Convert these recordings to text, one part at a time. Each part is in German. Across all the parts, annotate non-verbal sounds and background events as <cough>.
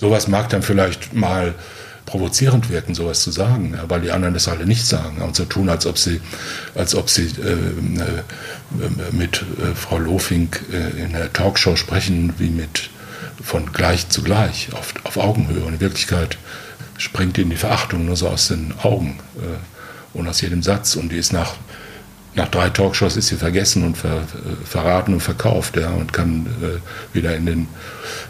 Sowas mag dann vielleicht mal provozierend wirken, sowas zu sagen, ja, weil die anderen das alle nicht sagen und so tun, als ob sie, als ob sie äh, äh, mit äh, Frau Lofink äh, in der Talkshow sprechen, wie mit von gleich zu gleich, auf, auf Augenhöhe. Und in Wirklichkeit springt ihnen die Verachtung nur so aus den Augen äh, und aus jedem Satz. Und die ist nach, nach drei Talkshows ist sie vergessen und ver, verraten und verkauft ja, und kann äh, wieder in den,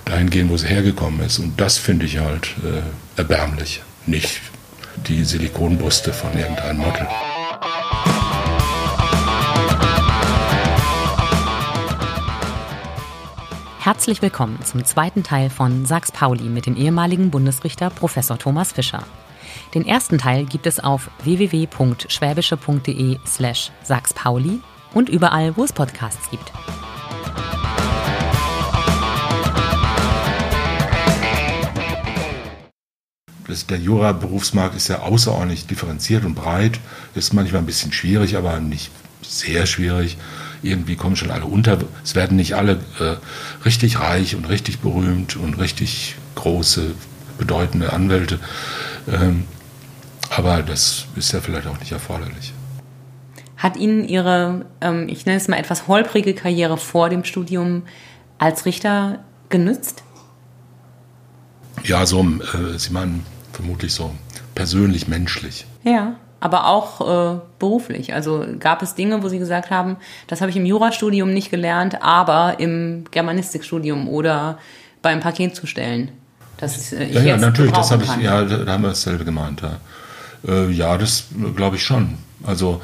dahin gehen, wo sie hergekommen ist. Und das finde ich halt äh, erbärmlich. Nicht die Silikonbrüste von irgendeinem Model. Herzlich willkommen zum zweiten Teil von Sachs Pauli mit dem ehemaligen Bundesrichter Professor Thomas Fischer. Den ersten Teil gibt es auf www.schwäbische.de slash sachspauli und überall, wo es Podcasts gibt. der Jura-Berufsmarkt ist ja außerordentlich differenziert und breit, ist manchmal ein bisschen schwierig, aber nicht sehr schwierig irgendwie kommen schon alle unter. Es werden nicht alle äh, richtig reich und richtig berühmt und richtig große, bedeutende Anwälte. Ähm, aber das ist ja vielleicht auch nicht erforderlich. Hat Ihnen Ihre, ähm, ich nenne es mal etwas holprige Karriere vor dem Studium als Richter genützt? Ja, so, äh, Sie meinen vermutlich so persönlich menschlich. Ja aber auch äh, beruflich. Also gab es Dinge, wo Sie gesagt haben, das habe ich im Jurastudium nicht gelernt, aber im Germanistikstudium oder beim Paket zu stellen. Das äh, ich ja, ja, natürlich, das habe ich, ja, da haben wir dasselbe gemeint. Ja, äh, ja das glaube ich schon. Also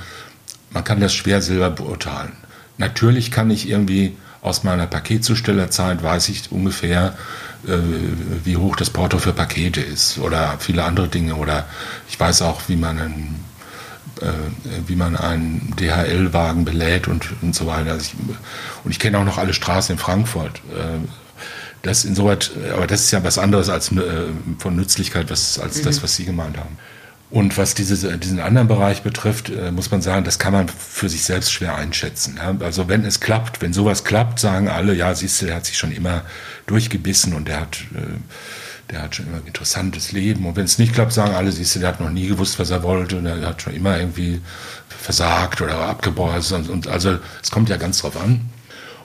man kann das schwer selber beurteilen. Natürlich kann ich irgendwie aus meiner Paketzustellerzeit weiß ich ungefähr, äh, wie hoch das Porto für Pakete ist oder viele andere Dinge. Oder ich weiß auch, wie man einen, äh, wie man einen DHL-Wagen belädt und, und so weiter. Also ich, und ich kenne auch noch alle Straßen in Frankfurt. Äh, das insoweit, aber das ist ja was anderes als von Nützlichkeit, was, als mhm. das, was Sie gemeint haben. Und was diese, diesen anderen Bereich betrifft, äh, muss man sagen, das kann man für sich selbst schwer einschätzen. Ja? Also wenn es klappt, wenn sowas klappt, sagen alle, ja, siehst du, der hat sich schon immer durchgebissen und der hat, äh, der hat schon immer ein interessantes Leben. Und wenn es nicht klappt, sagen alle, siehst du, der hat noch nie gewusst, was er wollte und er hat schon immer irgendwie versagt oder abgeborst. Und, und also es kommt ja ganz drauf an.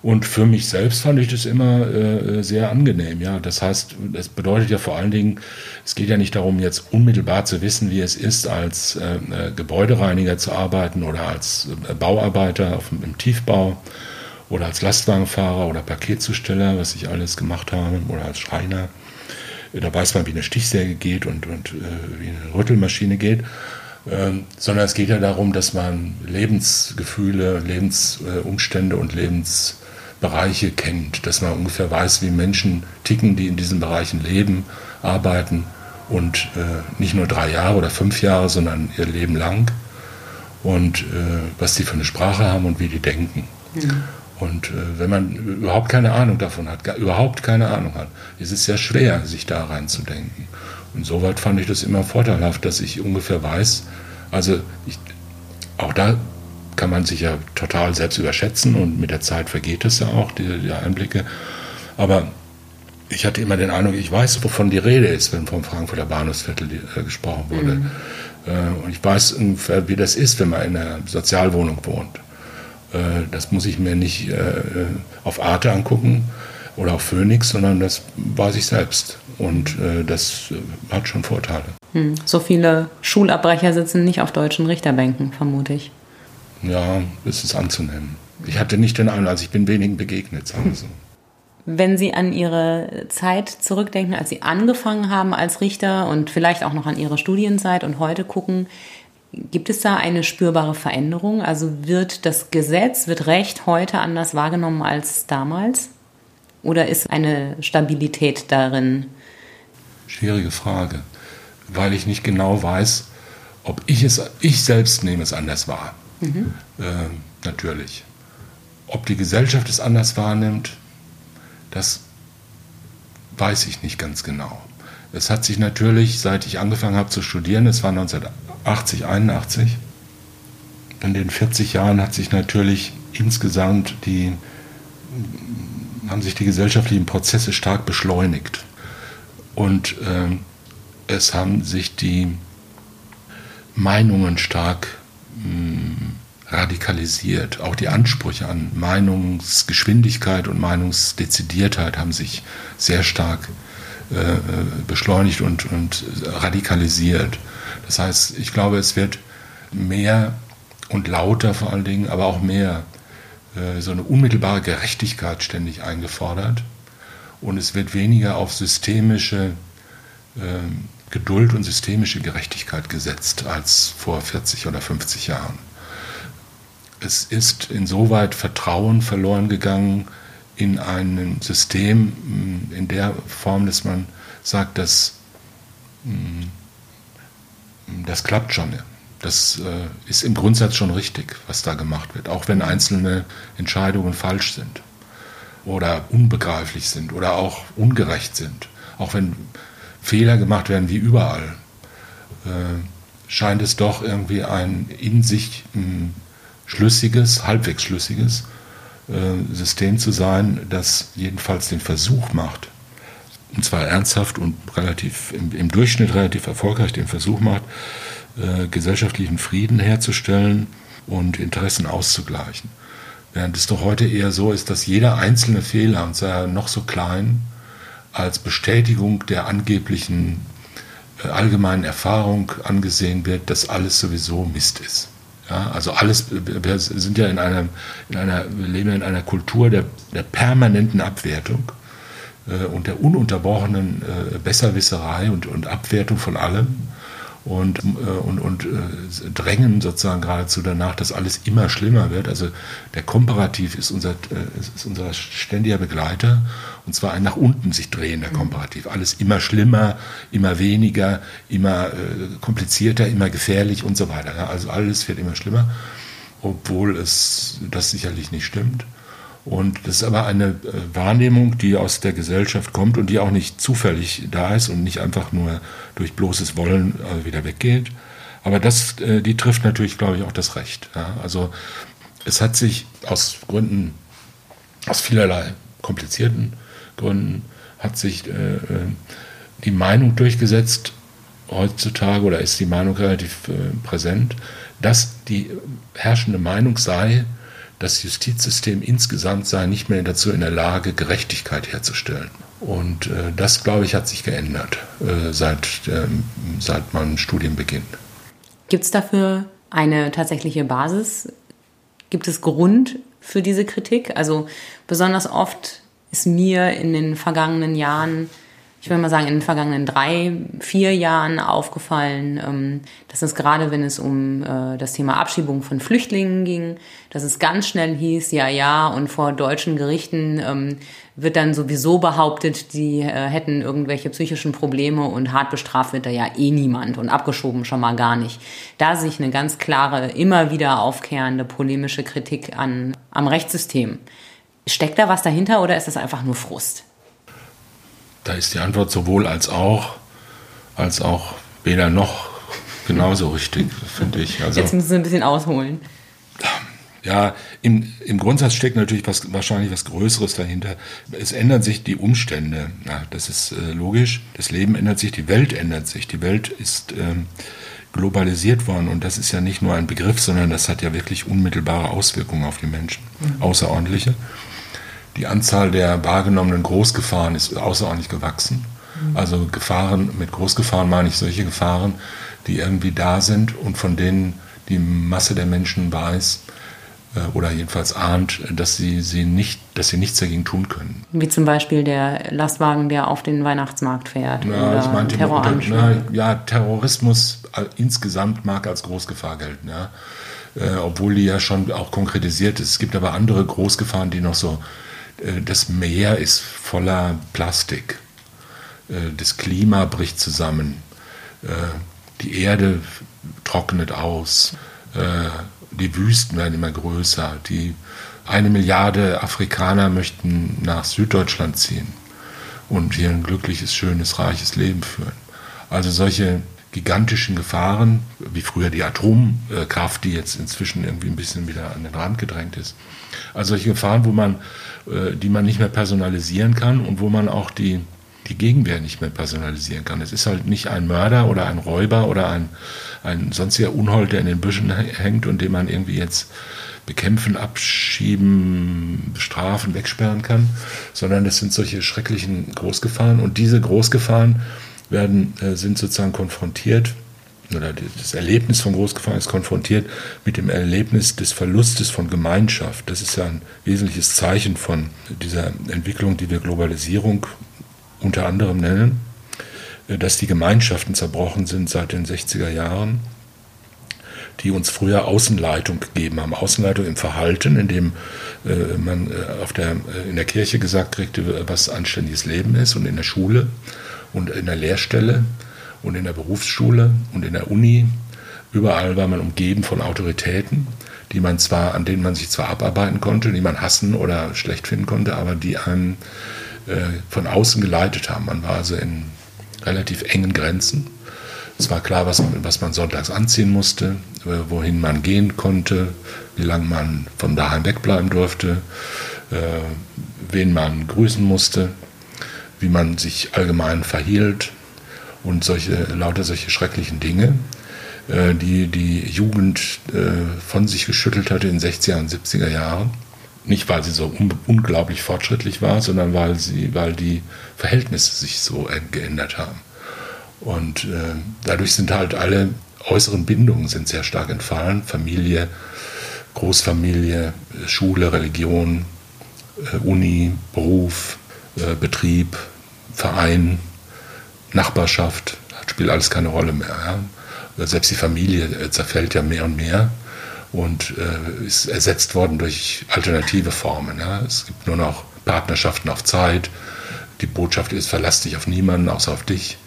Und für mich selbst fand ich das immer äh, sehr angenehm. Ja, das heißt, es bedeutet ja vor allen Dingen, es geht ja nicht darum, jetzt unmittelbar zu wissen, wie es ist, als äh, äh Gebäudereiniger zu arbeiten oder als äh, Bauarbeiter auf, im Tiefbau oder als Lastwagenfahrer oder Paketzusteller, was ich alles gemacht habe, oder als Schreiner. Da weiß man, wie eine Stichsäge geht und, und äh, wie eine Rüttelmaschine geht. Ähm, sondern es geht ja darum, dass man Lebensgefühle, Lebensumstände und Lebens Bereiche kennt, dass man ungefähr weiß, wie Menschen ticken, die in diesen Bereichen leben, arbeiten und äh, nicht nur drei Jahre oder fünf Jahre, sondern ihr Leben lang und äh, was die für eine Sprache haben und wie die denken. Mhm. Und äh, wenn man überhaupt keine Ahnung davon hat, gar, überhaupt keine Ahnung hat, ist es sehr schwer, sich da reinzudenken. Und soweit fand ich das immer vorteilhaft, dass ich ungefähr weiß, also ich, auch da kann man sich ja total selbst überschätzen und mit der Zeit vergeht es ja auch, die, die Einblicke. Aber ich hatte immer den Eindruck, ich weiß, wovon die Rede ist, wenn vom Frankfurter Bahnhofsviertel äh, gesprochen wurde. Mhm. Äh, und ich weiß ungefähr, wie das ist, wenn man in einer Sozialwohnung wohnt. Äh, das muss ich mir nicht auf Arte angucken oder auf Phoenix, sondern das weiß ich selbst. Und das hat schon Vorteile. Hm. So viele Schulabbrecher sitzen nicht auf deutschen Richterbänken, vermute ich. Ja, ist es anzunehmen. Ich hatte nicht den Eindruck, also ich bin wenigen begegnet, sagen wir so. Wenn Sie an Ihre Zeit zurückdenken, als Sie angefangen haben als Richter und vielleicht auch noch an Ihre Studienzeit und heute gucken, gibt es da eine spürbare Veränderung? Also wird das Gesetz, wird Recht heute anders wahrgenommen als damals? Oder ist eine Stabilität darin? Schwierige Frage, weil ich nicht genau weiß, ob ich es, ich selbst nehme es anders wahr. Mhm. Äh, natürlich. Ob die Gesellschaft es anders wahrnimmt, das weiß ich nicht ganz genau. Es hat sich natürlich, seit ich angefangen habe zu studieren, es war 1980, 81, in den 40 Jahren hat sich natürlich insgesamt die, haben sich die gesellschaftlichen Prozesse stark beschleunigt. Und äh, es haben sich die Meinungen stark mh, hm, radikalisiert. Auch die Ansprüche an Meinungsgeschwindigkeit und Meinungsdezidiertheit haben sich sehr stark äh, äh, beschleunigt und, und radikalisiert. Das heißt, ich glaube, es wird mehr und lauter vor allen Dingen, aber auch mehr äh, so eine unmittelbare Gerechtigkeit ständig eingefordert. Und es wird weniger auf systemische äh, Geduld und systemische Gerechtigkeit gesetzt als vor 40 oder 50 Jahren. Es ist insoweit Vertrauen verloren gegangen in ein System mm, in der Form, dass man sagt, dass mm, das klappt schon. Das äh, ist im Grundsatz schon richtig, was da gemacht wird, auch wenn einzelne Entscheidungen falsch sind oder unbegreiflich sind oder auch ungerecht sind, auch wenn Fehler gemacht werden wie überall, äh, scheint es doch irgendwie ein in sich mm, schlüssiges, halbwegs schlüssiges äh, System zu sein, das jedenfalls den Versuch macht, und zwar ernsthaft und relativ im, im Durchschnitt relativ erfolgreich den Versuch macht, äh, gesellschaftlichen Frieden herzustellen und Interessen auszugleichen. Während es doch heute eher so ist, dass jeder einzelne Fehler, und sei er noch so klein, als Bestätigung der angeblichen äh, allgemeinen Erfahrung angesehen wird, dass alles sowieso Mist ist. Ja, also alles, wir sind ja in einer, in einer, wir leben in einer Kultur der, der permanenten Abwertung äh, und der ununterbrochenen äh, Besserwisserei und, und Abwertung von allem und, äh, und, und äh, drängen sozusagen geradezu danach, dass alles immer schlimmer wird. Also der Komparativ ist unser, äh, ist unser ständiger Begleiter und zwar ein nach unten sich drehender Komparativ. Alles immer schlimmer, immer weniger, immer komplizierter, immer gefährlich und so weiter. Ja, also alles wird immer schlimmer, obwohl es das sicherlich nicht stimmt. Und das ist aber eine äh, Wahrnehmung, die aus der Gesellschaft kommt und die auch nicht zufällig da ist und nicht einfach nur durch bloßes Wollen äh, wieder weggeht. Aber das, äh, die trifft natürlich, glaube ich, auch das Recht. Also es hat sich aus Gründen, aus vielerlei komplizierten Gründen, hat sich die Meinung durchgesetzt heutzutage oder ist die Meinung relativ präsent, dass die herrschende Meinung sei, das Justizsystem insgesamt sei nicht mehr dazu in der Lage, Gerechtigkeit herzustellen. Und äh, das, glaube ich, hat sich geändert äh, seit, äh, seit man Studienbeginn. Gibt es dafür eine tatsächliche Basis? Gibt es Grund für diese Kritik? Also besonders oft ist mir in den vergangenen Jahren ich würde mal sagen, in den vergangenen drei, vier Jahren aufgefallen, ähm, dass es gerade, wenn es um äh, das Thema Abschiebung von Flüchtlingen ging, dass es ganz schnell hieß, ja, ja, und vor deutschen Gerichten ähm, wird dann sowieso behauptet, die äh, hätten irgendwelche psychischen Probleme und hart bestraft wird da ja eh niemand und abgeschoben schon mal gar nicht. Da sich eine ganz klare, immer wieder aufkehrende polemische Kritik an, am Rechtssystem. Steckt da was dahinter oder ist das einfach nur Frust? Da ist die Antwort sowohl als auch, als auch weder noch genauso richtig, finde ich. Also, Jetzt müssen Sie ein bisschen ausholen. Ja, im, im Grundsatz steckt natürlich was, wahrscheinlich was Größeres dahinter. Es ändern sich die Umstände. Ja, das ist äh, logisch. Das Leben ändert sich, die Welt ändert sich. Die Welt ist ähm, globalisiert worden und das ist ja nicht nur ein Begriff, sondern das hat ja wirklich unmittelbare Auswirkungen auf die Menschen. Mhm. Außerordentliche die Anzahl der wahrgenommenen Großgefahren ist außerordentlich gewachsen. Mhm. Also Gefahren, mit Großgefahren meine ich solche Gefahren, die irgendwie da sind und von denen die Masse der Menschen weiß äh, oder jedenfalls ahnt, dass sie, sie nicht, dass sie nichts dagegen tun können. Wie zum Beispiel der Lastwagen, der auf den Weihnachtsmarkt fährt. Na, oder ich meinte, Terroranschläge. ja, Terrorismus insgesamt mag als Großgefahr gelten, ja. Äh, obwohl die ja schon auch konkretisiert ist. Es gibt aber andere Großgefahren, die noch so äh, das Meer ist voller Plastik. Äh, das Klima bricht zusammen. Äh, die Erde trocknet aus. Die Wüsten werden immer größer. Die eine Milliarde Afrikaner möchten nach Süddeutschland ziehen und hier ein glückliches, schönes, reiches Leben führen. Also solche gigantischen Gefahren, wie früher die Atomkraft, die jetzt inzwischen irgendwie ein bisschen wieder an den Rand gedrängt ist. Also solche Gefahren, wo man, äh, die man nicht mehr personalisieren kann und wo man auch die die Gegenwehr nicht mehr personalisieren kann. Es ist halt nicht ein Mörder oder ein Räuber oder ein, ein sonstiger Unhold, der in den Büschen hängt und den man irgendwie jetzt bekämpfen, abschieben, bestrafen, wegsperren kann, sondern es sind solche schrecklichen Großgefahren und diese Großgefahren werden, äh, sind sozusagen konfrontiert oder das Erlebnis von Großgefahren ist konfrontiert mit dem Erlebnis des Verlustes von Gemeinschaft. Das ist ja ein wesentliches Zeichen von dieser Entwicklung, die wir Globalisierung unter anderem nennen, äh, dass die Gemeinschaften zerbrochen sind seit den 60er Jahren, die uns früher Außenleitung gegeben haben. Außenleitung im Verhalten, indem äh, man auf der, in der Kirche gesagt kriegte, was anständiges Leben ist und in der Schule und in der Lehrstelle und in der Berufsschule und in der Uni. Überall war man umgeben von Autoritäten, die man zwar, an denen man sich zwar abarbeiten konnte, die man hassen oder schlecht finden konnte, aber die einem äh, von außen geleitet haben. Man war also in relativ engen Grenzen. Es war klar, was, was man sonntags anziehen musste, äh, wohin man gehen konnte, wie lange man von daheim wegbleiben durfte, äh, wen man grüßen musste, wie man sich allgemein verhielt und solche, lauter solche schrecklichen Dinge, die die Jugend von sich geschüttelt hatte in den 60er und 70er Jahren. Nicht, weil sie so un unglaublich fortschrittlich war, sondern weil, sie, weil die Verhältnisse sich so geändert haben. Und äh, dadurch sind halt alle äußeren Bindungen sind sehr stark entfallen. Familie, Großfamilie, Schule, Religion, äh, Uni, Beruf, äh, Betrieb, Verein, Nachbarschaft, spielt alles keine Rolle mehr. Ja? Selbst die Familie äh, zerfällt ja mehr und mehr und äh, ist ersetzt worden durch alternative Formen. Ja. Es gibt nur noch Partnerschaften auf Zeit. Die Botschaft ist, verlass dich auf niemanden, außer auf dich.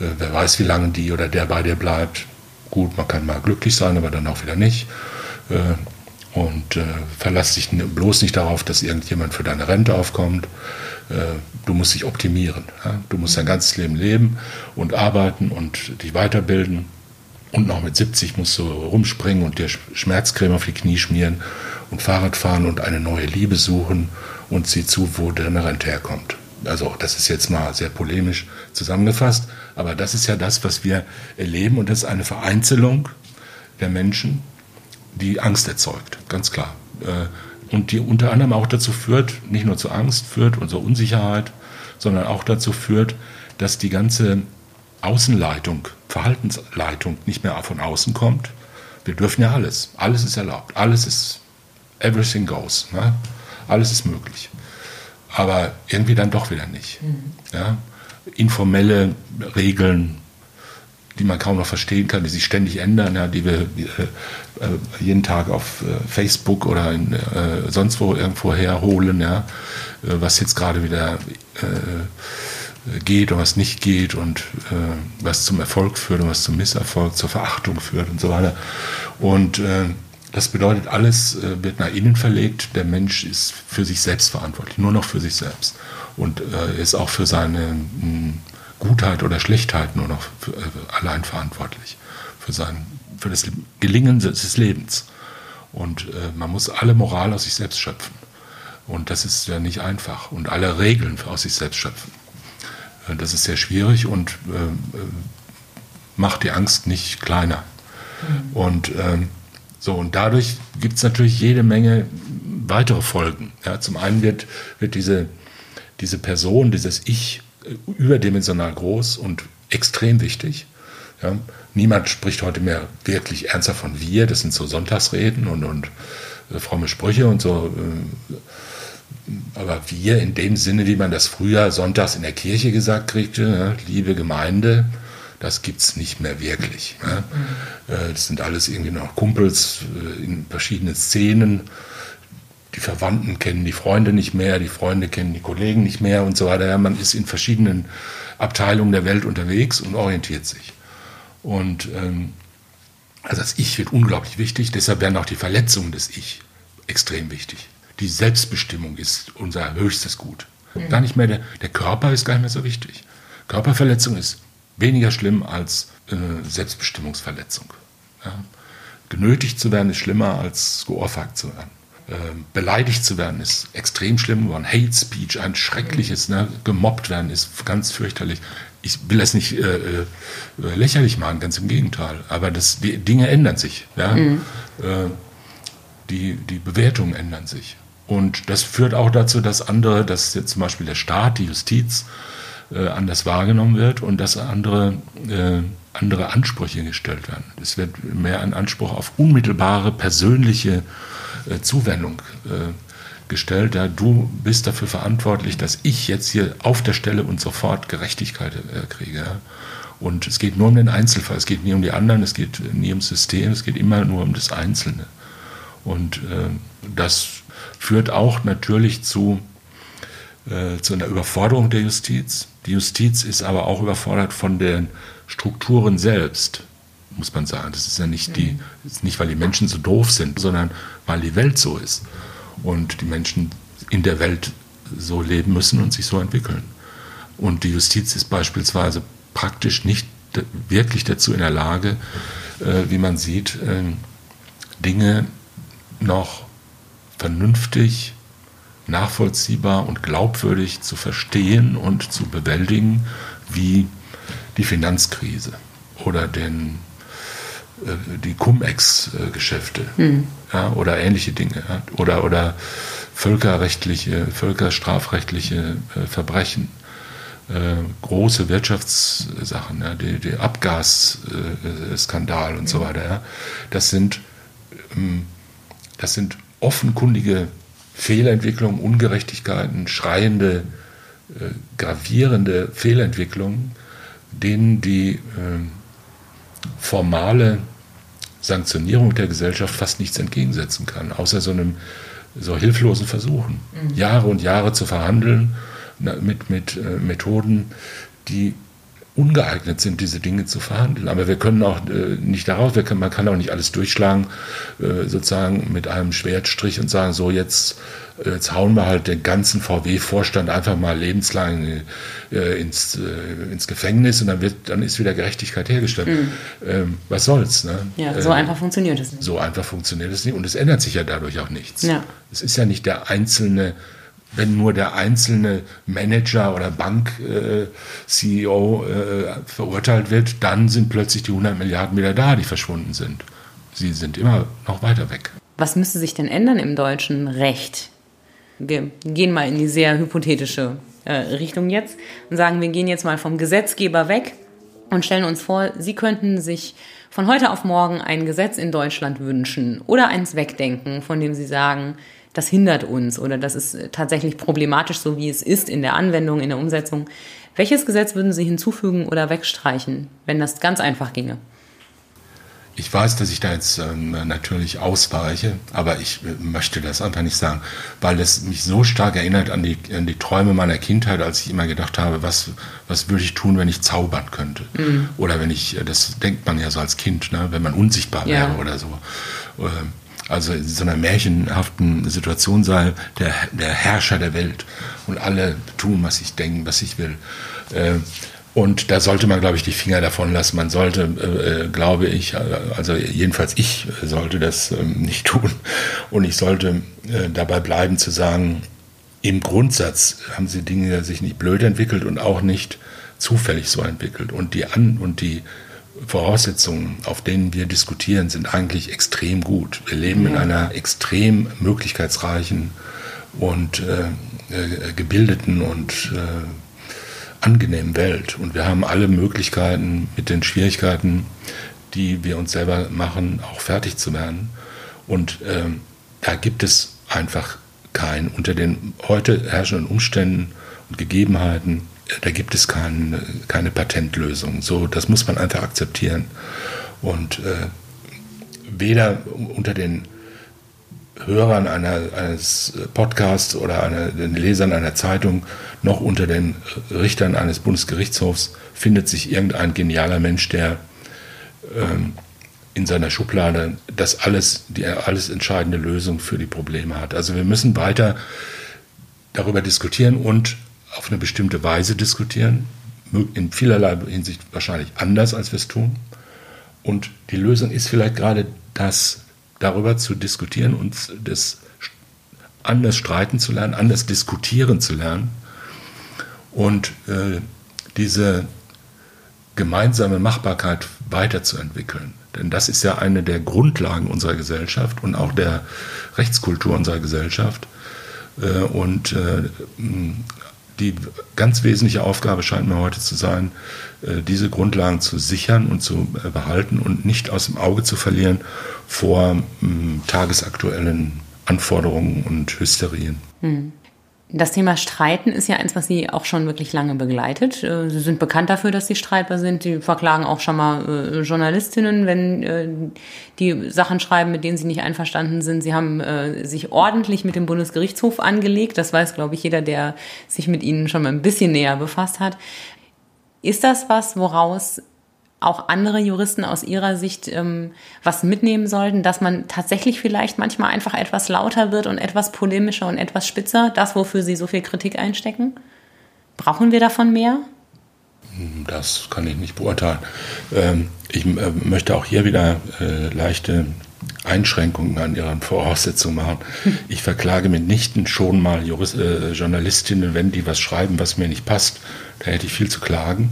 Äh, wer weiß, wie lange die oder der bei dir bleibt. Gut, man kann mal glücklich sein, aber dann auch wieder nicht. Äh, und äh, verlass dich bloß nicht darauf, dass irgendjemand für deine Rente aufkommt. Äh, du musst dich optimieren. Du musst dein ganzes Leben leben und arbeiten und dich weiterbilden und noch mit 70 musst du rumspringen und dir Schmerzcreme auf die Knie schmieren und Fahrrad fahren und eine neue Liebe suchen und sieh zu, wo deine Rente herkommt. Also das ist jetzt mal sehr polemisch zusammengefasst, aber das ist ja das, was wir erleben und das ist eine Vereinzelung der Menschen, die Angst erzeugt, ganz klar. Äh, und die unter anderem auch dazu führt, nicht nur zu Angst führt und zur Unsicherheit, sondern auch dazu führt, dass die ganze Außenleitung, Verhaltensleitung nicht mehr von außen kommt. Wir dürfen ja alles. Alles ist erlaubt. Alles ist, everything goes. Ne? Alles ist möglich. Aber irgendwie dann doch wieder nicht. Mhm. Ja? Informelle Regeln, die man kaum noch verstehen kann, die sich ständig ändern, ja, die wir äh, jeden Tag auf äh, Facebook oder in, äh, sonst wo irgendwo herholen, ja, äh, was jetzt gerade wieder äh, geht und was nicht geht und äh, was zum Erfolg führt und was zum Misserfolg, zur Verachtung führt und so weiter. Und äh, das bedeutet, alles äh, wird nach innen verlegt. Der Mensch ist für sich selbst verantwortlich, nur noch für sich selbst. Und äh, ist auch für seine mh, Gutheit oder Schlechtheit nur noch für, äh, allein verantwortlich. Für, sein, für das Gelingen des Lebens. Und äh, man muss alle Moral aus sich selbst schöpfen. Und das ist ja nicht einfach. Und alle Regeln aus sich selbst schöpfen. Äh, das ist sehr schwierig und äh, äh, macht die Angst nicht kleiner. Mhm. Und ähm, so, und dadurch gibt es natürlich jede Menge weitere Folgen. Ja, zum einen wird, wird diese, diese Person, dieses Ich überdimensional groß und extrem wichtig. Ja, niemand spricht heute mehr wirklich ernsthaft von wir, das sind so Sonntagsreden und, und äh, fromme Sprüche und so. Äh, aber wir in dem Sinne, wie man das früher sonntags in der Kirche gesagt kriegte, ne, liebe Gemeinde, das gibt es nicht mehr wirklich. Ne? Mhm. Das sind alles irgendwie noch Kumpels äh, in verschiedenen Szenen. Die Verwandten kennen die Freunde nicht mehr, die Freunde kennen die Kollegen nicht mehr und so weiter. Ja, man ist in verschiedenen Abteilungen der Welt unterwegs und orientiert sich. Und ähm, also das Ich wird unglaublich wichtig, deshalb werden auch die Verletzungen des Ich extrem wichtig die Selbstbestimmung ist unser höchstes Gut. Mhm. Gar nicht mehr der, der Körper ist gar nicht mehr so wichtig. Körperverletzung ist weniger schlimm als äh, Selbstbestimmungsverletzung. Ja. Genötigt zu werden ist schlimmer als geohrfeigt zu werden. Ähm, beleidigt zu werden ist extrem schlimm geworden. Hate Speech, ein schreckliches, ne? gemobbt werden ist ganz fürchterlich. Ich will das nicht äh, äh, lächerlich machen, ganz im Gegenteil. Aber das, die Dinge ändern sich. Ja? Mhm. Äh, die, die Bewertungen ändern sich. Und das führt auch dazu, dass andere, dass jetzt zum Beispiel der Staat, die Justiz äh, anders wahrgenommen wird und dass andere, äh, andere Ansprüche gestellt werden. Es wird mehr ein Anspruch auf unmittelbare persönliche äh, Zuwendung äh, gestellt. Ja, du bist dafür verantwortlich, dass ich jetzt hier auf der Stelle und sofort Gerechtigkeit äh, kriege. Und es geht nur um den Einzelfall, es geht nie um die anderen, es geht nie ums System, es geht immer nur um das Einzelne. Und äh, das führt auch natürlich zu, äh, zu einer Überforderung der Justiz. Die Justiz ist aber auch überfordert von den Strukturen selbst muss man sagen. Das ist ja nicht, die, ist nicht, weil die Menschen so doof sind, sondern weil die Welt so ist. Und die Menschen in der Welt so leben müssen und sich so entwickeln. Und die Justiz ist beispielsweise praktisch nicht wirklich dazu in der Lage, äh, wie man sieht, äh, Dinge noch vernünftig, nachvollziehbar und glaubwürdig zu verstehen und zu bewältigen, wie die Finanzkrise oder den die Cum-Ex-Geschäfte hm. ja, oder ähnliche Dinge oder, oder völkerrechtliche, völkerstrafrechtliche äh, Verbrechen, äh, große Wirtschaftssachen, ja, der die Abgasskandal und so weiter. Ja, das, sind, ähm, das sind offenkundige Fehlentwicklungen, Ungerechtigkeiten, schreiende, äh, gravierende Fehlentwicklungen, denen die ähm, formale Sanktionierung der Gesellschaft fast nichts entgegensetzen kann, außer so einem so hilflosen Versuchen, mhm. Jahre und Jahre zu verhandeln mit, mit äh, Methoden, die ungeeignet sind, diese Dinge zu verhandeln. Aber wir können auch äh, nicht darauf, können, man kann auch nicht alles durchschlagen, äh, sozusagen mit einem Schwertstrich und sagen, so jetzt, äh, jetzt hauen wir halt den ganzen VW-Vorstand einfach mal lebenslang äh, ins, äh, ins Gefängnis und dann, wird, dann ist wieder Gerechtigkeit hergestellt. Mhm. Ähm, was soll's? Ne? Ja, so einfach funktioniert es nicht. So einfach funktioniert es nicht und es ändert sich ja dadurch auch nichts. Ja. Es ist ja nicht der einzelne wenn nur der einzelne Manager oder Bank-CEO äh, äh, verurteilt wird, dann sind plötzlich die 100 Milliarden wieder da, die verschwunden sind. Sie sind immer noch weiter weg. Was müsste sich denn ändern im deutschen Recht? Wir gehen mal in die sehr hypothetische äh, Richtung jetzt und sagen, wir gehen jetzt mal vom Gesetzgeber weg und stellen uns vor, Sie könnten sich von heute auf morgen ein Gesetz in Deutschland wünschen oder eins wegdenken, von dem Sie sagen, das hindert uns oder das ist tatsächlich problematisch, so wie es ist in der Anwendung, in der Umsetzung. Welches Gesetz würden Sie hinzufügen oder wegstreichen, wenn das ganz einfach ginge? Ich weiß, dass ich da jetzt ähm, natürlich ausweiche, aber ich äh, möchte das einfach nicht sagen, weil es mich so stark erinnert an die, an die Träume meiner Kindheit, als ich immer gedacht habe, was, was würde ich tun, wenn ich zaubern könnte? Mhm. Oder wenn ich, äh, das denkt man ja so als Kind, ne, wenn man unsichtbar wäre ja. oder so. Ähm, also in so einer märchenhaften Situation sei, der, der Herrscher der Welt und alle tun, was ich denke, was ich will. Äh, und da sollte man, glaube ich, die Finger davon lassen. Man sollte, äh, glaube ich, also jedenfalls ich sollte das ähm, <laughs> nicht tun. Und ich sollte äh, dabei bleiben zu sagen, im Grundsatz haben sie Dinge sich nicht blöd entwickelt und auch nicht zufällig so entwickelt. Und die, An und die Voraussetzungen, auf denen wir diskutieren, sind eigentlich extrem gut. Wir leben ja. in einer extrem möglichkeitsreichen und äh, äh, gebildeten und äh, angenehmen Welt. Und wir haben alle Möglichkeiten, mit den Schwierigkeiten, die wir uns selber machen, auch fertig zu werden. Und ähm, da gibt es einfach kein, unter den heute herrschenden Umständen und Gegebenheiten, da gibt es kein, keine Patentlösung. So, das muss man einfach akzeptieren. Und äh, weder unter den Hörern einer, eines Podcasts oder einer, den Lesern einer Zeitung noch unter den Richtern eines Bundesgerichtshofs findet sich irgendein genialer Mensch, der ähm, in seiner Schublade das alles, die alles entscheidende Lösung für die Probleme hat. Also wir müssen weiter darüber diskutieren und auf eine bestimmte Weise diskutieren, in vielerlei Hinsicht wahrscheinlich anders, als wir es tun. Und die Lösung ist vielleicht gerade das, darüber zu diskutieren und das anders streiten zu lernen, anders diskutieren zu lernen und äh, diese gemeinsame Machbarkeit weiterzuentwickeln. Denn das ist ja eine der Grundlagen unserer Gesellschaft und auch der Rechtskultur unserer Gesellschaft. Äh, und äh, die ganz wesentliche Aufgabe scheint mir heute zu sein, äh, diese Grundlagen zu sichern und zu behalten und nicht aus dem Auge zu verlieren vor tagesaktuellen Anforderungen und Hysterien. Hm. Das Thema Streiten ist ja eins, was Sie auch schon wirklich lange begleitet. Äh, Sie sind bekannt dafür, dass Sie streitbar sind. Sie verklagen auch schon mal äh, Journalistinnen, wenn äh, die Sachen schreiben, mit denen Sie nicht einverstanden sind. Sie haben sich ordentlich mit dem Bundesgerichtshof angelegt. Das weiß, glaube ich, jeder, der sich mit Ihnen schon mal ein bisschen näher befasst hat. Ist das was, woraus auch andere Juristen aus ihrer Sicht ähm, was mitnehmen sollten, dass man tatsächlich vielleicht manchmal einfach etwas lauter wird und etwas polemischer und etwas spitzer, das, wofür sie so viel Kritik einstecken? Brauchen wir davon mehr? Das kann ich nicht beurteilen. Ähm, ich äh, möchte auch hier wieder äh, leichte Einschränkungen an ihren Voraussetzungen machen. Ich verklage mitnichten schon mal Jurist, äh, Journalistinnen, wenn die was schreiben, was mir nicht passt. Da hätte ich viel zu klagen.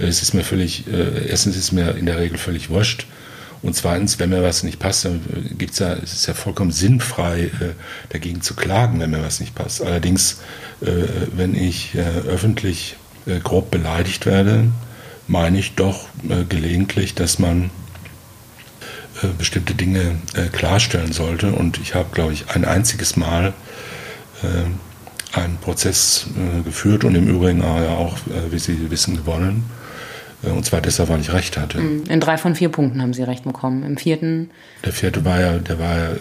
Es ist mir völlig, äh, erstens ist mir in der Regel völlig wurscht. Und zweitens, wenn mir was nicht passt, dann gibt's ja, es ist ja vollkommen sinnfrei, äh, dagegen zu klagen, wenn mir was nicht passt. Allerdings, äh, wenn ich äh, öffentlich äh, grob beleidigt werde, meine ich doch äh, gelegentlich, dass man bestimmte Dinge klarstellen sollte. Und ich habe, glaube ich, ein einziges Mal einen Prozess geführt und im Übrigen auch, wie Sie wissen, gewonnen äh, und zwar deshalb, weil ich recht hatte. Mhm. In drei von vier Punkten haben Sie recht bekommen. Im vierten? Der vierte war ja, der war ja äh,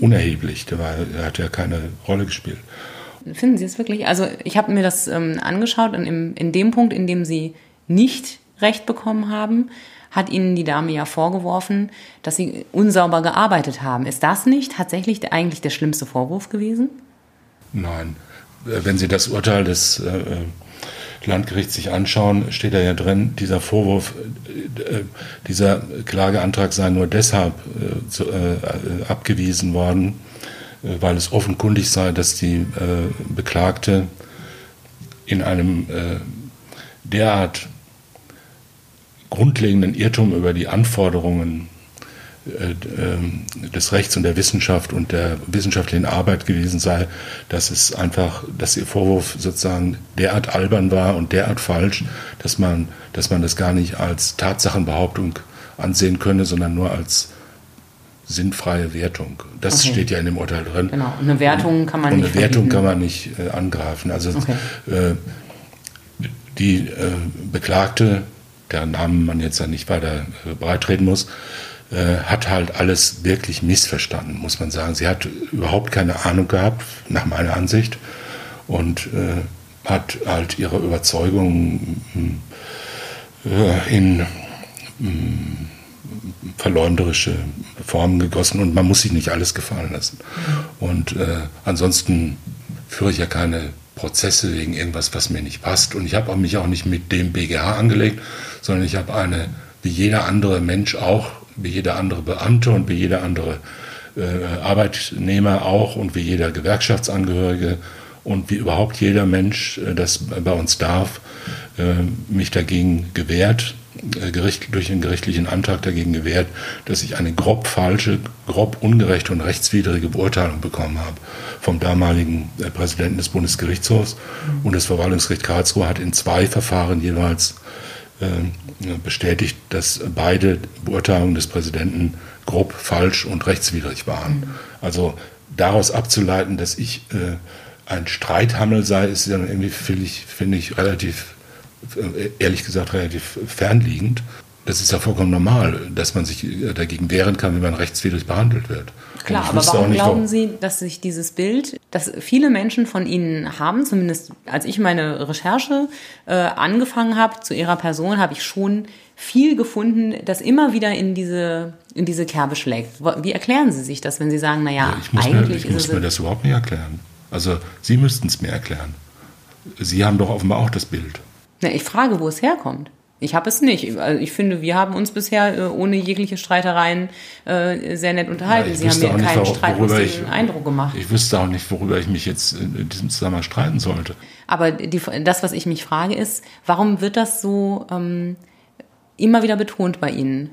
unerheblich. Der, war, der hat ja keine Rolle gespielt. Finden Sie es wirklich? Also ich habe mir das ähm, angeschaut und im, in dem Punkt, in dem Sie nicht recht bekommen haben, hat Ihnen die Dame ja vorgeworfen, dass Sie unsauber gearbeitet haben. Ist das nicht tatsächlich eigentlich der schlimmste Vorwurf gewesen? Nein. Äh, wenn Sie das Urteil des äh, Landgericht sich anschauen, steht da ja drin, dieser Vorwurf, äh, dieser Klageantrag sei nur deshalb äh, äh, abgewiesen worden, äh, weil es offenkundig sei, dass die äh, Beklagte in einem äh, derart grundlegenden Irrtum über die Anforderungen äh, des Rechts und der Wissenschaft und der wissenschaftlichen Arbeit gewesen sei, dass es einfach, dass ihr Vorwurf sozusagen derart albern war und derart falsch, dass man, dass man das gar nicht als Tatsachenbehauptung ansehen könne, sondern nur als sinnfreie Wertung. Das okay. steht ja in dem Urteil drin. Genau. Und eine Wertung kann man und nicht. Eine Wertung kann man nicht äh, angreifen. Also okay. äh, die äh, Beklagte, deren Namen man jetzt ja nicht weiter äh, breitreden muss, äh, hat halt alles wirklich missverstanden, muss man sagen. Sie hat überhaupt keine Ahnung gehabt, nach meiner Ansicht, und äh, hat halt ihre Überzeugung äh, in mm, verleumderische Formen gegossen und man muss sich nicht alles gefallen lassen. Und äh, ansonsten führe ich ja keine Prozesse wegen irgendwas, was mir nicht passt. Und ich habe mich auch nicht mit dem BGH angelegt, sondern ich habe eine, wie jeder andere Mensch auch, wie jeder andere Beamte und wie jeder andere äh, Arbeitnehmer auch und wie jeder Gewerkschaftsangehörige und wie überhaupt jeder Mensch äh, das bei uns darf, äh, mich dagegen gewehrt, äh, Gericht, durch einen gerichtlichen Antrag dagegen gewehrt, dass ich eine grob falsche, grob ungerechte und rechtswidrige Beurteilung bekommen habe vom damaligen äh, Präsidenten des Bundesgerichtshofs. Und das Verwaltungsgericht Karlsruhe hat in zwei Verfahren jeweils bestätigt, dass beide Beurteilungen des Präsidenten grob falsch und rechtswidrig waren. Mhm. Also daraus abzuleiten, dass ich äh, ein Streithammel sei, ist dann irgendwie, finde ich, find ich, relativ, äh, ehrlich gesagt, relativ fernliegend. Das ist ja vollkommen normal, dass man sich dagegen wehren kann, wenn man rechtswidrig behandelt wird. Klar, aber warum glauben Sie, dass sich dieses Bild, das viele Menschen von Ihnen haben, zumindest als ich meine Recherche äh, angefangen habe zu Ihrer Person, habe ich schon viel gefunden, das immer wieder in diese, in diese Kerbe schlägt. Wie erklären Sie sich das, wenn Sie sagen, naja, ja, eigentlich mir, ich muss mir das überhaupt nicht erklären. Also Sie müssten es mir erklären. Sie haben doch offenbar auch das Bild. Na, ich frage, wo es herkommt. Ich habe es nicht. Also ich finde, wir haben uns bisher äh, ohne jegliche Streitereien äh, sehr nett unterhalten. Ja, Sie haben mir keinen streitlustigen Eindruck gemacht. Ich wüsste auch nicht, worüber ich mich jetzt in diesem Zusammenhang streiten sollte. Aber die, das, was ich mich frage, ist, warum wird das so ähm, immer wieder betont bei Ihnen?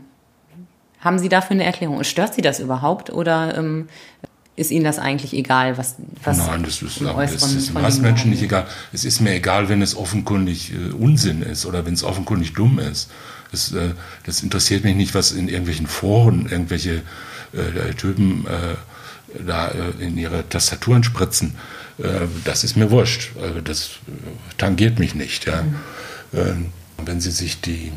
Haben Sie dafür eine Erklärung? Stört Sie das überhaupt oder ähm, ist Ihnen das eigentlich egal, was, was Nein, das ist, das ist den meisten Menschen nicht egal. Es ist mir egal, wenn es offenkundig äh, Unsinn ist oder wenn es offenkundig dumm ist. Das, äh, das, interessiert mich nicht, was in irgendwelchen Foren irgendwelche äh, Typen äh, da äh, in ihre Tastaturen spritzen. Äh, das ist mir wurscht. das tangiert mich nicht. Ja. Mhm. Ähm, wenn Sie sich die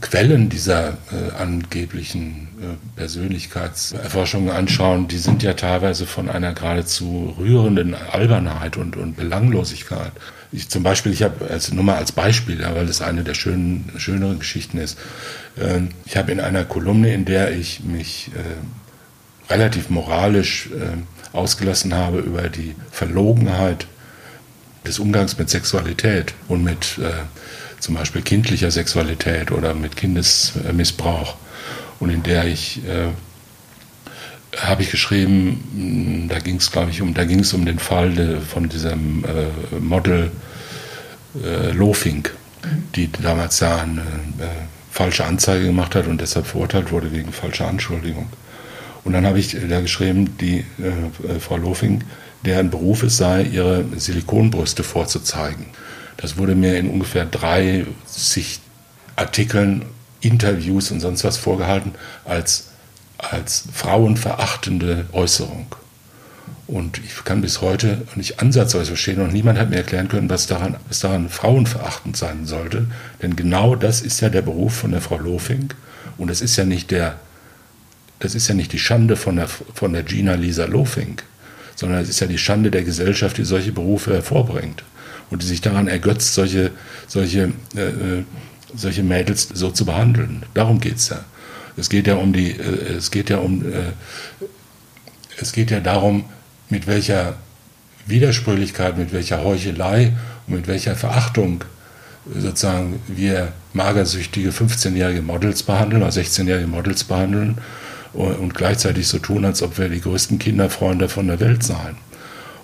Quellen dieser äh, angeblichen äh, Persönlichkeitserforschungen anschauen, die sind ja teilweise von einer geradezu rührenden Albernheit und, und Belanglosigkeit. Ich zum Beispiel, ich habe als, nur mal als Beispiel, ja, weil das eine der schönen, schöneren Geschichten ist, äh, ich habe in einer Kolumne, in der ich mich äh, relativ moralisch äh, ausgelassen habe über die Verlogenheit des Umgangs mit Sexualität und mit äh, zum Beispiel kindlicher Sexualität oder mit Kindesmissbrauch und in der ich äh, habe ich geschrieben, da ging es glaube ich um, da ging es um den Fall de, von diesem äh, Model äh, Lofink, die damals da eine äh, falsche Anzeige gemacht hat und deshalb verurteilt wurde wegen falscher Anschuldigung. Und dann habe ich da geschrieben, die äh, Frau Lofink, deren Beruf es sei, ihre Silikonbrüste vorzuzeigen. Das wurde mir in ungefähr 30 Artikeln, Interviews und sonst was vorgehalten als, als frauenverachtende Äußerung. Und ich kann bis heute nicht ansatzweise verstehen und niemand hat mir erklären können, was daran, was daran frauenverachtend sein sollte. Denn genau das ist ja der Beruf von der Frau Lofink. Und das ist ja nicht der, das ist ja nicht die Schande von der, von der Gina Lisa Lofink, sondern es ist ja die Schande der Gesellschaft, die solche Berufe hervorbringt und die sich daran ergötzt, solche, solche, äh, äh, solche Mädels so zu behandeln. Darum geht es ja. Es geht ja um die, äh, es geht ja um, äh, es geht ja darum, mit welcher Widersprüchlichkeit, mit welcher Heuchelei und mit welcher Verachtung sozusagen wir magersüchtige 15-jährige Models behandeln oder 16-jährige Models behandeln und gleichzeitig so tun, als ob wir die größten Kinderfreunde von der Welt seien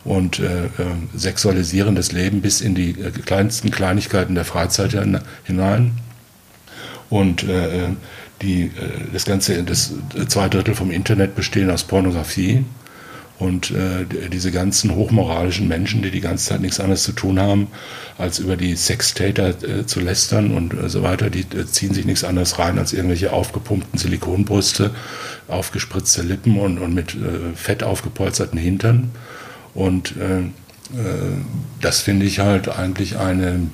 und äh, äh, sexualisieren das Leben bis in die äh, kleinsten Kleinigkeiten der Freizeit hinein. Und äh, äh die, äh, das ganze, das zwei Drittel vom Internet bestehen aus Pornografie. Und äh, diese ganzen hochmoralischen Menschen, die die ganze Zeit nichts anderes zu tun haben, als über die Sextäter äh, zu lästern und äh, so weiter, die äh, ziehen sich nichts anderes rein als irgendwelche aufgepumpten Silikonbrüste, aufgespritzte Lippen und, und mit Fett aufgepolsterten Hintern. Und äh, äh, das finde ich halt eigentlich eine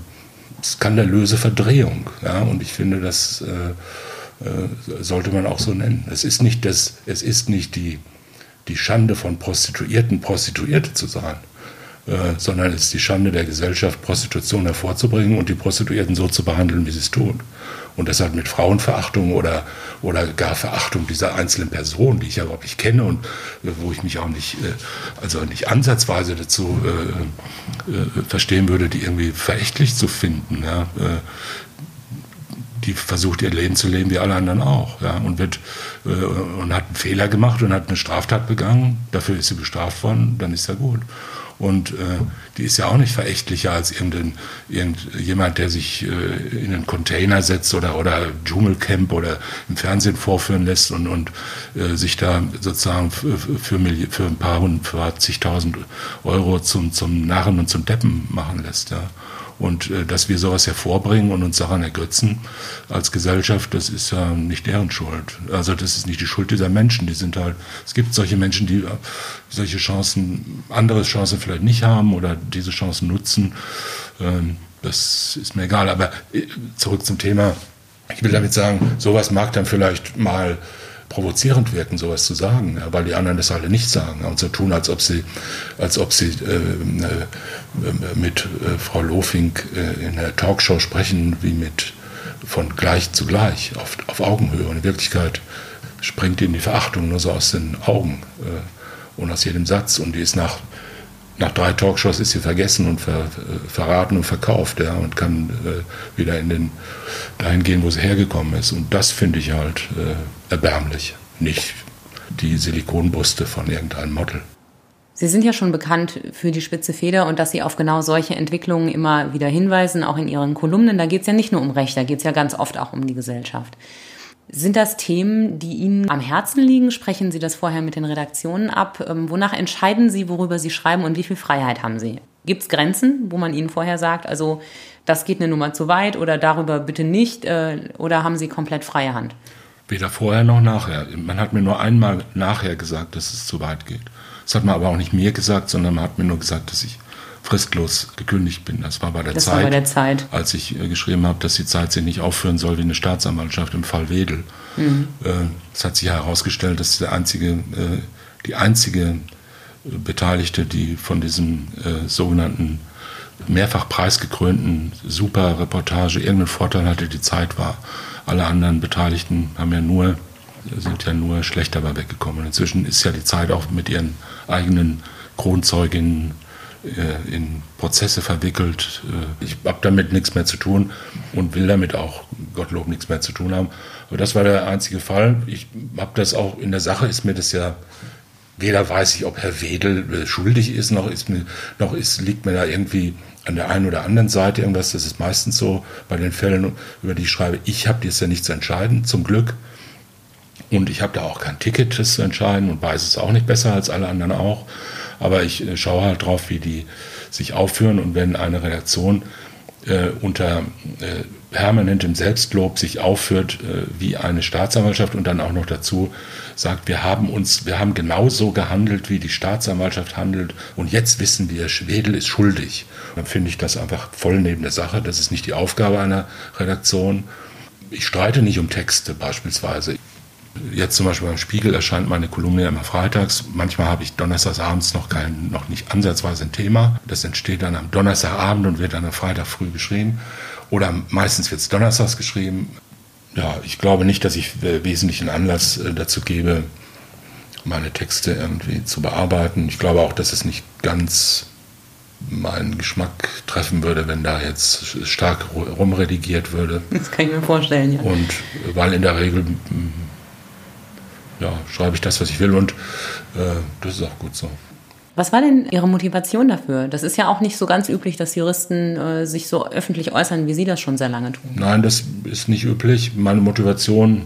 skandalöse Verdrehung. Ja? Und ich finde, das äh, äh, sollte man auch so nennen. Es ist nicht, das, es ist nicht die, die Schande von Prostituierten, Prostituierte zu sein, äh, sondern es ist die Schande der Gesellschaft, Prostitution hervorzubringen und die Prostituierten so zu behandeln, wie sie es tun und deshalb mit Frauenverachtung oder, oder gar Verachtung dieser einzelnen Person, die ich ja überhaupt nicht kenne und äh, wo ich mich auch nicht, äh, also nicht ansatzweise dazu äh, äh, verstehen würde, die irgendwie verächtlich zu finden. Ja? Äh, die versucht ihr Leben zu leben wie alle anderen auch, ja, und wird äh, und hat einen Fehler gemacht und hat eine Straftat begangen. Dafür ist sie bestraft worden, dann ist ja gut. Und äh, die ist ja auch nicht verächtlicher als irgendein, irgendjemand, der sich äh, in einen Container setzt oder, oder Dschungelcamp oder im Fernsehen vorführen lässt und, und äh, sich da sozusagen für, für, für ein paar hundert, für zigtausend Euro zum, zum Narren und zum Deppen machen lässt. Ja. Und äh, dass wir sowas hervorbringen und uns daran ergötzen als Gesellschaft, das ist ja nicht deren Schuld. Also das ist nicht die Schuld dieser Menschen. Die sind halt, es gibt solche Menschen, die äh, solche Chancen, andere Chancen vielleicht nicht haben oder diese Chancen nutzen. Ähm, das ist mir egal. Aber äh, zurück zum Thema. Ich will damit sagen, sowas mag dann vielleicht mal provozierend wirken, sowas zu sagen, ja, weil die anderen das alle nicht sagen und so tun, als ob sie, als ob sie äh, äh, mit äh, Frau Lofink äh, in der Talkshow sprechen, wie mit von gleich zu gleich, auf, auf Augenhöhe. Und in Wirklichkeit springt ihnen die Verachtung nur so aus den Augen äh, und aus jedem Satz und die ist nach nach drei Talkshows ist sie vergessen und ver, verraten und verkauft, ja, und kann äh, wieder in den dahin gehen, wo sie hergekommen ist. Und das finde ich halt äh, erbärmlich. Nicht die Silikonbrüste von irgendeinem Model. Sie sind ja schon bekannt für die spitze Feder und dass Sie auf genau solche Entwicklungen immer wieder hinweisen, auch in Ihren Kolumnen. Da geht es ja nicht nur um Recht, da geht es ja ganz oft auch um die Gesellschaft. Sind das Themen, die Ihnen am Herzen liegen? Sprechen Sie das vorher mit den Redaktionen ab? Ähm, wonach entscheiden Sie, worüber Sie schreiben und wie viel Freiheit haben Sie? Gibt es Grenzen, wo man Ihnen vorher sagt, also das geht eine Nummer zu weit oder darüber bitte nicht? Äh, oder haben Sie komplett freie Hand? Weder vorher noch nachher. Man hat mir nur einmal nachher gesagt, dass es zu weit geht. Das hat man aber auch nicht mir gesagt, sondern man hat mir nur gesagt, dass ich fristlos gekündigt bin. Das war bei der, das Zeit, war bei der Zeit, als ich äh, geschrieben habe, dass die Zeit sich nicht aufführen soll wie eine Staatsanwaltschaft im Fall Wedel. Mhm. Äh, es hat sich herausgestellt, dass der einzige, äh, die einzige Beteiligte, die von diesem sogenannten mehrfach preisgekrönten Super-Reportage irgendeinen Vorteil hatte, die Zeit war. Alle anderen Beteiligten haben ja nur, sind ja nur schlecht dabei weggekommen. Inzwischen ist ja die Zeit auch mit ihren eigenen Kronzeuginnen in Prozesse verwickelt. Äh, ich habe damit nichts mehr zu tun und will damit auch, Gottlob, nichts mehr zu tun haben. Aber das war der einzige Fall. Ich habe das auch in der Sache, ist mir das ja, weder weiß ich, ob Herr Wedel äh, schuldig ist, noch, ist mir, noch ist, liegt mir da irgendwie an der einen oder anderen Seite irgendwas. Das ist meistens so bei den Fällen, über die ich schreibe. Ich habe jetzt ja nicht zu entscheiden, zum Glück. Und ich habe da auch kein Ticket, das zu entscheiden und weiß es auch nicht besser als alle anderen auch. Aber ich äh, schaue halt drauf, wie die sich aufführen und wenn eine Redaktion äh, unter äh, permanentem Selbstlob sich aufführt äh, wie eine Staatsanwaltschaft und dann auch noch dazu sagt, wir haben uns, wir haben genauso gehandelt, wie die Staatsanwaltschaft handelt und jetzt wissen wir, Schwedel ist schuldig. Dann finde ich das einfach voll neben der Sache. Das ist nicht die Aufgabe einer Redaktion. Ich streite nicht um Texte beispielsweise. Jetzt zum Beispiel beim Spiegel erscheint meine Kolumne immer freitags. Manchmal habe ich donnerstags abends noch, kein, noch nicht ansatzweise ein Thema. Das entsteht dann am Donnerstagabend und wird dann am Freitag früh geschrieben. Oder meistens wird es donnerstags geschrieben. Ja, ich glaube nicht, dass ich wesentlichen Anlass äh, dazu gebe, meine Texte irgendwie zu bearbeiten. Ich glaube auch, dass es nicht ganz meinen Geschmack treffen würde, wenn da jetzt stark rumredigiert würde. Das kann ich mir vorstellen, ja. Und weil in der Regel ja, schreibe ich das, was ich will und äh, das ist auch gut so. Was war denn Ihre Motivation dafür? Das ist ja auch nicht so ganz üblich, dass Juristen äh, sich so öffentlich äußern, wie Sie das schon sehr lange tun. Nein, das ist nicht üblich. Meine Motivation,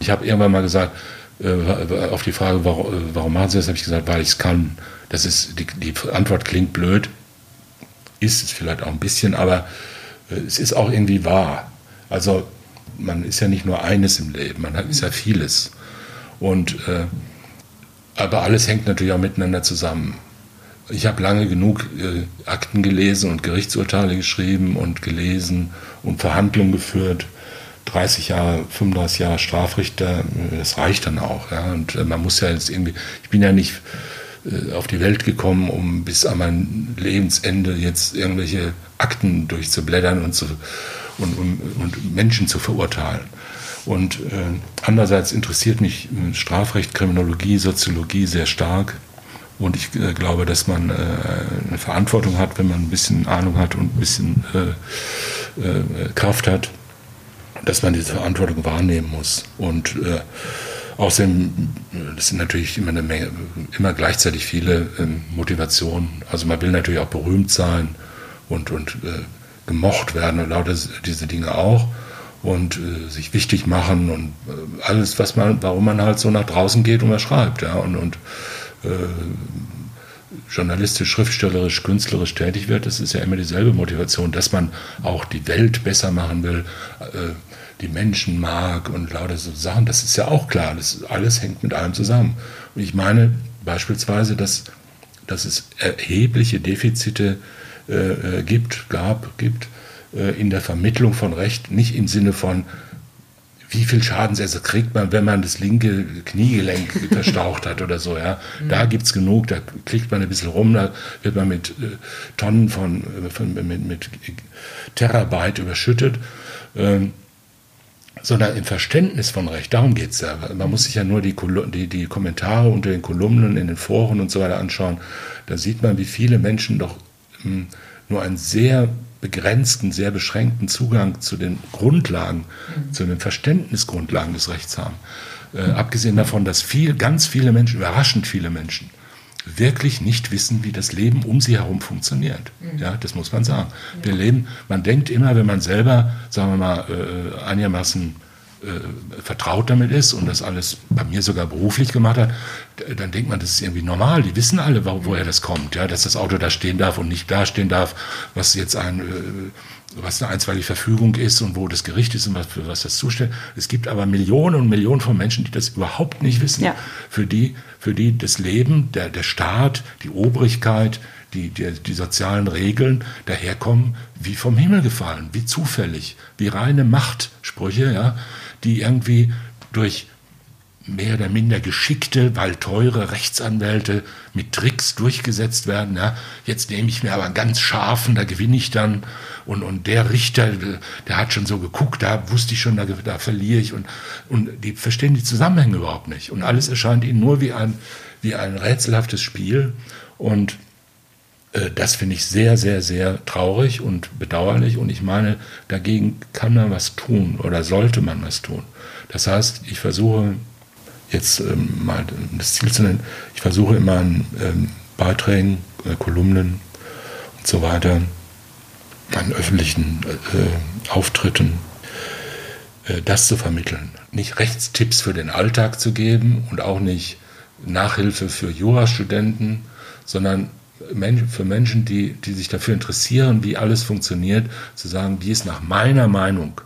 ich habe irgendwann mal gesagt, äh, auf die Frage, warum, äh, warum machen Sie das, habe ich gesagt, weil ich es kann. Das ist, die, die, Antwort klingt blöd, ist es vielleicht auch ein bisschen, aber äh, es ist auch irgendwie wahr. Also man ist ja nicht nur eines im Leben, man ist ja vieles. Und, äh, aber alles hängt natürlich auch miteinander zusammen. Ich habe lange genug äh, Akten gelesen und Gerichtsurteile geschrieben und gelesen und Verhandlungen geführt. 30 Jahre, 35 Jahre Strafrichter, äh, das reicht dann auch. Ja? Und äh, man muss ja jetzt irgendwie, ich bin ja nicht äh, auf die Welt gekommen, um bis an mein Lebensende jetzt irgendwelche Akten durchzublättern und, zu, und, und, und Menschen zu verurteilen. Und äh, andererseits interessiert mich äh, Strafrecht, Kriminologie, Soziologie sehr stark. Und ich äh, glaube, dass man äh, eine Verantwortung hat, wenn man ein bisschen Ahnung hat und ein bisschen äh, äh, Kraft hat, dass man diese Verantwortung wahrnehmen muss. Und außerdem, das sind natürlich immer eine Menge, immer gleichzeitig viele ähm, Motivationen. Also man will natürlich auch berühmt sein und, und gemocht werden und lauter diese Dinge auch und äh, sich wichtig machen und äh, alles, was man, warum man halt so nach draußen geht und was schreibt, ja, und, und äh, journalistisch, schriftstellerisch, künstlerisch tätig wird, das ist ja immer dieselbe Motivation, dass man auch die Welt besser machen will, äh, die Menschen mag und lauter so Sachen, das ist ja auch klar, das alles hängt mit allem zusammen. Und ich meine beispielsweise, dass, dass es erhebliche Defizite äh, äh gibt, gab, gibt, in der Vermittlung von Recht, nicht im Sinne von, wie viel Schadensersatz also kriegt man, wenn man das linke Kniegelenk <laughs> verstaucht hat oder so. Ja? Mhm. Da gibt es genug, da klickt man ein bisschen rum, da wird man mit äh, Tonnen von, äh, von mit, mit, Terabyte überschüttet. Ähm, sondern im Verständnis von Recht. Darum geht es ja. Man muss sich ja nur die, die, die, Kommentare unter den Kolumnen in den Foren und so weiter anschauen. Da sieht man, wie viele Menschen doch hm, nur einen sehr begrenzten, sehr beschränkten Zugang zu den Grundlagen, mhm. zu den Verständnisgrundlagen des Rechts haben. Äh, abgesehen davon, dass viel, ganz viele Menschen, überraschend viele Menschen, wirklich nicht wissen, wie das Leben um sie herum funktioniert. Mhm. Ja, das muss man sagen. Wir leben, man denkt immer, wenn man selber, sagen wir mal, äh, einigermaßen äh, vertraut damit ist und das alles bei mir sogar beruflich gemacht hat, dann denkt man, das ist irgendwie normal. Die wissen alle, woher das kommt, ja, dass das Auto da stehen darf und nicht da stehen darf, was jetzt ein äh, was eine einstweilige Verfügung ist und wo das Gericht ist und was, für was das zustellt. Es gibt aber Millionen und Millionen von Menschen, die das überhaupt nicht wissen. Ja. Für die, für die das Leben, der, der Staat, die Obrigkeit, die, die, die sozialen Regeln daherkommen wie vom Himmel gefallen, wie zufällig, wie reine Machtsprüche, ja, die irgendwie durch mehr oder minder geschickte, weil teure Rechtsanwälte mit Tricks durchgesetzt werden. Ja, jetzt nehme ich mir aber einen ganz scharfen, da gewinne ich dann. Und, und der Richter, der hat schon so geguckt, da wusste ich schon, da, da verliere ich. Und, und die verstehen die Zusammenhänge überhaupt nicht. Und alles erscheint ihnen nur wie ein, wie ein rätselhaftes Spiel. Und das finde ich sehr, sehr, sehr traurig und bedauerlich. Und ich meine, dagegen kann man was tun oder sollte man was tun. Das heißt, ich versuche jetzt ähm, mal das Ziel zu nennen, ich versuche in ähm, Beiträgen, äh, Kolumnen und so weiter, an öffentlichen äh, Auftritten, äh, das zu vermitteln. Nicht Rechtstipps für den Alltag zu geben und auch nicht Nachhilfe für Jurastudenten, sondern für Menschen, die, die sich dafür interessieren, wie alles funktioniert, zu sagen, wie es nach meiner Meinung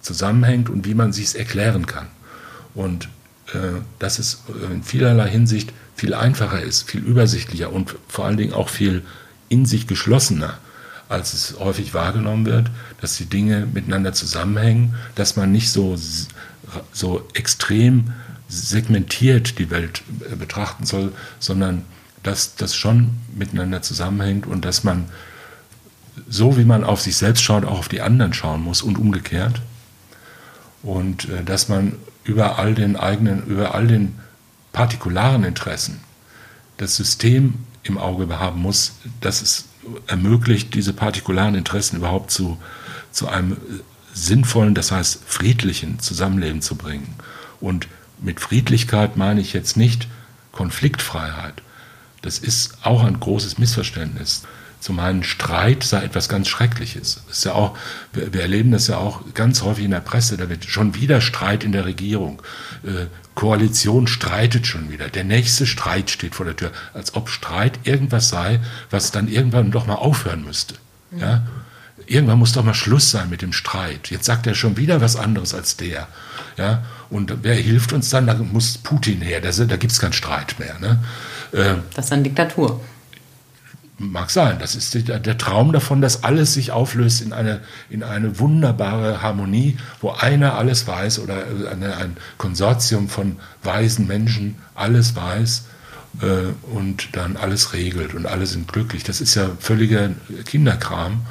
zusammenhängt und wie man sich es erklären kann. Und äh, dass es in vielerlei Hinsicht viel einfacher ist, viel übersichtlicher und vor allen Dingen auch viel in sich geschlossener, als es häufig wahrgenommen wird, dass die Dinge miteinander zusammenhängen, dass man nicht so, so extrem segmentiert die Welt äh, betrachten soll, sondern dass das schon miteinander zusammenhängt und dass man so wie man auf sich selbst schaut, auch auf die anderen schauen muss und umgekehrt. Und äh, dass man über all den eigenen, über all den partikularen Interessen das System im Auge haben muss, das es ermöglicht, diese partikularen Interessen überhaupt zu, zu einem sinnvollen, das heißt friedlichen Zusammenleben zu bringen. Und mit Friedlichkeit meine ich jetzt nicht Konfliktfreiheit, das ist auch ein großes Missverständnis. Zu meinen Streit sei etwas ganz Schreckliches. Das ist ja auch, wir, wir, erleben das ja auch ganz häufig in der Presse. Da wird schon wieder Streit in der Regierung. Äh, Koalition streitet schon wieder. Der nächste Streit steht vor der Tür. Als ob Streit irgendwas sei, was dann irgendwann doch mal aufhören müsste. Mhm. Ja? Irgendwann muss doch mal Schluss sein mit dem Streit. Jetzt sagt er schon wieder was anderes als der. Ja? Und wer hilft uns dann? Da muss Putin her. Da, da gibt es keinen Streit mehr. Ne? Äh, das ist dann Diktatur. Mag sein. Das ist der, Traum davon, dass alles sich auflöst in eine, in eine wunderbare Harmonie, wo einer alles weiß oder eine, ein Konsortium von weisen Menschen alles weiß äh, und dann alles regelt und alle sind glücklich. Das ist ja völliger Kinderkram.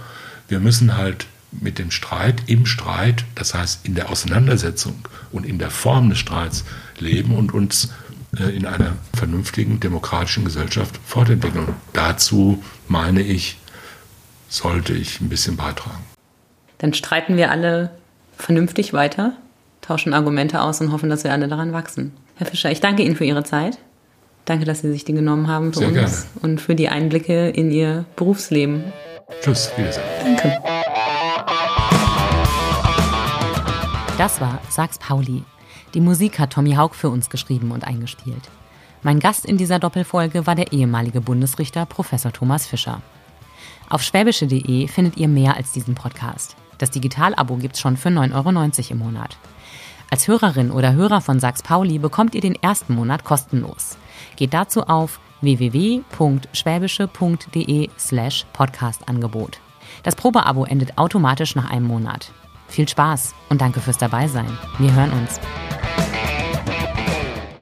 Wir müssen halt mit dem Streit im Streit, das heißt in der Auseinandersetzung und in der Form des Streits leben und uns äh, in einer vernünftigen demokratischen Gesellschaft fortentwickeln. Und dazu meine ich, sollte ich ein bisschen beitragen. Dann streiten wir alle vernünftig weiter, tauschen Argumente aus und hoffen, dass wir alle daran wachsen. Herr Fischer, ich danke Ihnen für Ihre Zeit. Danke, dass Sie sich die genommen haben für Sehr uns gerne. und für die Einblicke in Ihr Berufsleben. Tschüss, Wiedersehen. Danke. Das war Sachs Pauli, die Musik hat Tommy Haug für uns geschrieben und eingespielt. Mein Gast in dieser Doppelfolge war der ehemalige Bundesrichter Professor Thomas Fischer. Auf schwäbische.de findet ihr mehr als diesen Podcast. Das Digitalabo gibt's schon für 9,90 Euro im Monat. Als Hörerin oder Hörer von Sachs Pauli bekommt ihr den ersten Monat kostenlos. Geht dazu auf www.schwäbische.de slash Podcastangebot. Das Probeabo endet automatisch nach einem Monat. Viel Spaß und danke fürs Dabeisein. Wir hören uns.